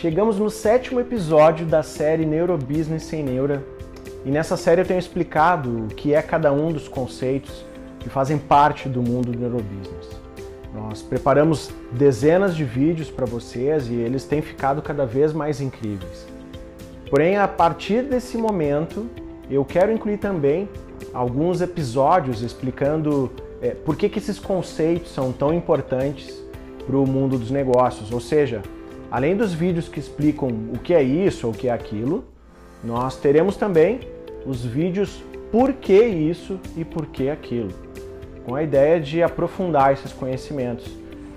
Chegamos no sétimo episódio da série Neurobusiness sem Neura e nessa série eu tenho explicado o que é cada um dos conceitos que fazem parte do mundo do neurobusiness. Nós preparamos dezenas de vídeos para vocês e eles têm ficado cada vez mais incríveis. Porém, a partir desse momento, eu quero incluir também alguns episódios explicando é, por que, que esses conceitos são tão importantes para o mundo dos negócios. Ou seja, além dos vídeos que explicam o que é isso ou o que é aquilo, nós teremos também os vídeos por que isso e por que aquilo, com a ideia de aprofundar esses conhecimentos.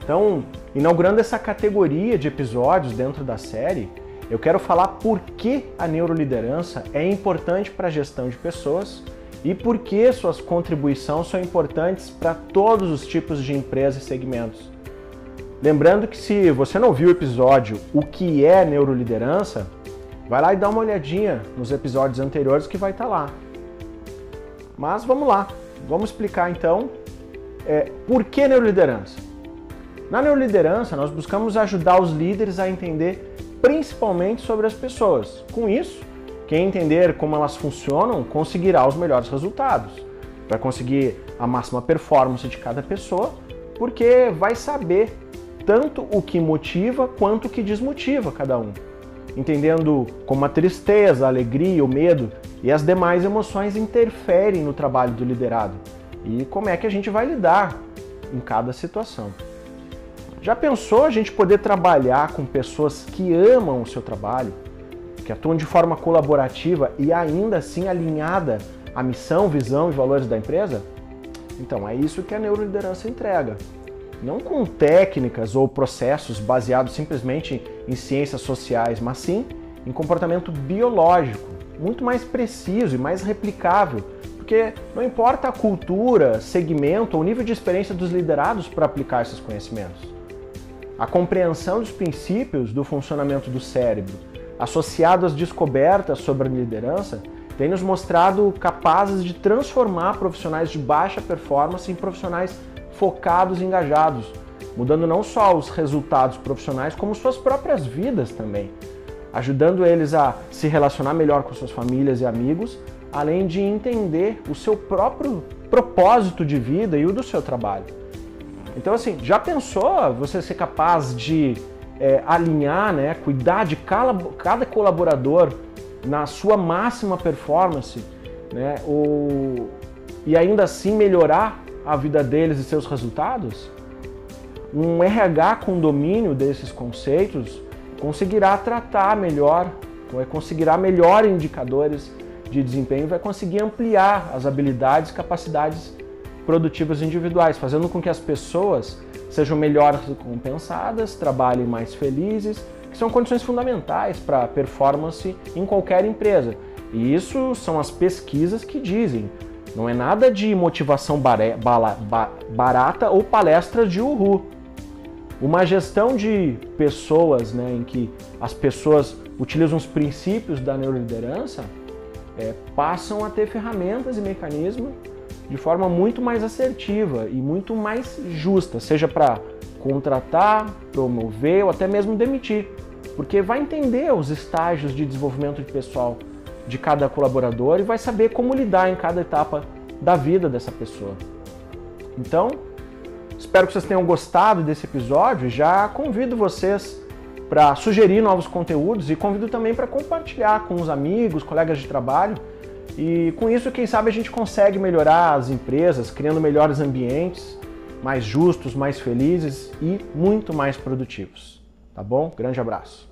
Então, inaugurando essa categoria de episódios dentro da série, eu quero falar por que a neuroliderança é importante para a gestão de pessoas e por que suas contribuições são importantes para todos os tipos de empresas e segmentos. Lembrando que se você não viu o episódio O que é neuroliderança, vai lá e dá uma olhadinha nos episódios anteriores que vai estar tá lá. Mas vamos lá, vamos explicar então é, por que neuroliderança. Na neuroliderança, nós buscamos ajudar os líderes a entender principalmente sobre as pessoas. Com isso, quem entender como elas funcionam conseguirá os melhores resultados. Vai conseguir a máxima performance de cada pessoa, porque vai saber tanto o que motiva quanto o que desmotiva cada um. Entendendo como a tristeza, a alegria, o medo e as demais emoções interferem no trabalho do liderado e como é que a gente vai lidar em cada situação. Já pensou a gente poder trabalhar com pessoas que amam o seu trabalho, que atuam de forma colaborativa e ainda assim alinhada à missão, visão e valores da empresa? Então, é isso que a neuroliderança entrega. Não com técnicas ou processos baseados simplesmente em ciências sociais, mas sim em comportamento biológico, muito mais preciso e mais replicável, porque não importa a cultura, segmento ou nível de experiência dos liderados para aplicar esses conhecimentos. A compreensão dos princípios do funcionamento do cérebro associado às descobertas sobre a liderança, tem nos mostrado capazes de transformar profissionais de baixa performance em profissionais focados e engajados, mudando não só os resultados profissionais, como suas próprias vidas também, ajudando eles a se relacionar melhor com suas famílias e amigos, além de entender o seu próprio propósito de vida e o do seu trabalho. Então, assim, já pensou você ser capaz de é, alinhar, né, cuidar de cada, cada colaborador na sua máxima performance, né, ou, e ainda assim melhorar a vida deles e seus resultados? Um RH com domínio desses conceitos conseguirá tratar melhor, conseguirá melhor indicadores de desempenho, vai conseguir ampliar as habilidades, capacidades produtivas individuais, fazendo com que as pessoas sejam melhor recompensadas, trabalhem mais felizes, que são condições fundamentais para a performance em qualquer empresa. E isso são as pesquisas que dizem. Não é nada de motivação barata ou palestra de uhul. Uma gestão de pessoas né, em que as pessoas utilizam os princípios da neuroliderança é, passam a ter ferramentas e mecanismos de forma muito mais assertiva e muito mais justa, seja para contratar, promover ou até mesmo demitir, porque vai entender os estágios de desenvolvimento de pessoal de cada colaborador e vai saber como lidar em cada etapa da vida dessa pessoa. Então, espero que vocês tenham gostado desse episódio. Já convido vocês para sugerir novos conteúdos e convido também para compartilhar com os amigos, colegas de trabalho e com isso, quem sabe a gente consegue melhorar as empresas, criando melhores ambientes, mais justos, mais felizes e muito mais produtivos. Tá bom? Grande abraço.